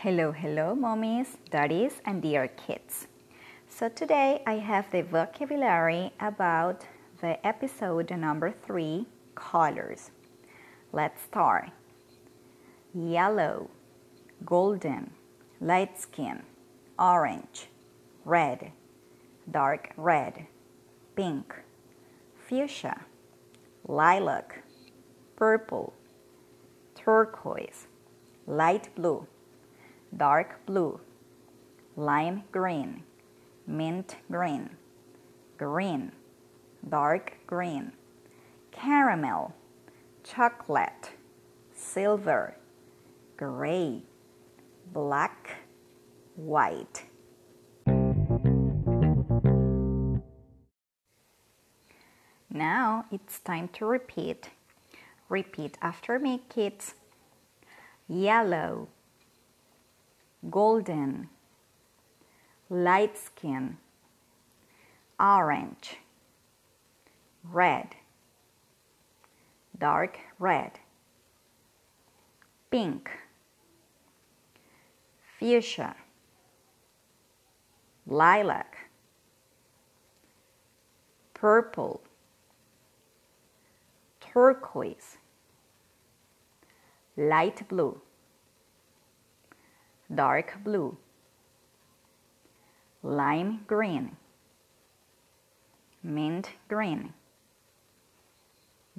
Hello, hello, mommies, daddies, and dear kids. So today I have the vocabulary about the episode number three colors. Let's start. Yellow, golden, light skin, orange, red, dark red, pink, fuchsia, lilac, purple, turquoise, light blue, dark blue, lime green, mint green, green, dark green, caramel, chocolate, silver, gray, black, white. Now it's time to repeat. Repeat after me, kids. Yellow, golden, light skin, orange, red, dark red, pink, fuchsia, lilac, purple, turquoise, light blue, dark blue, lime green, mint green,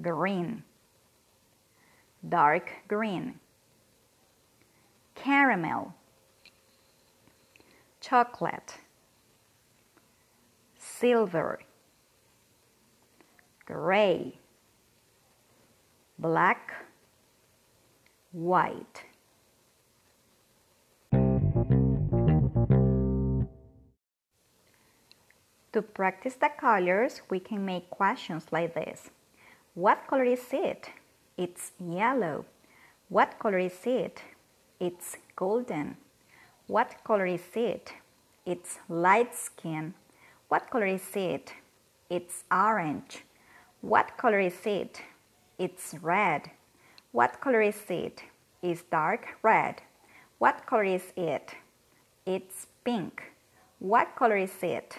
green, dark green, caramel, chocolate, silver, gray, black, white. To practice the colors, we can make questions like this. What color is it? It's yellow. What color is it? It's golden. What color is it? It's light skin. What color is it? It's orange. What color is it? It's red. What color is it? It's dark red. What color is it? It's pink. What color is it?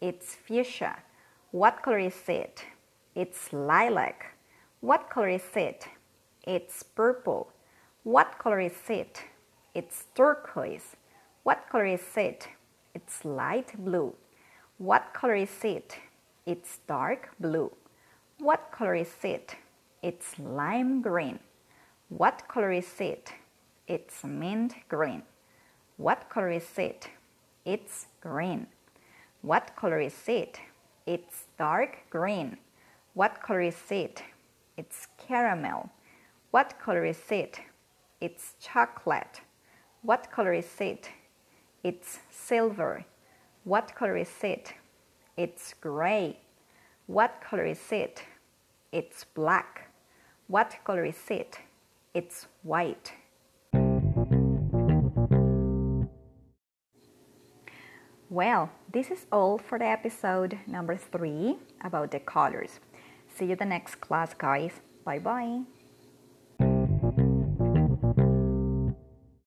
It's fuchsia. What color is it? It's lilac. What color is it? It's purple. What color is it? It's turquoise. What color is it? It's light blue. What color is it? It's dark blue. What color is it? It's lime green. What color is it? It's mint green. What color is it? It's green. What color is it? It's dark green. What color is it? It's caramel. What color is it? It's chocolate. What color is it? It's silver. What color is it? It's gray. What color is it? It's black. What color is it? It's white. Well, this is all for the episode number three about the colors. See you the next class, guys. Bye bye.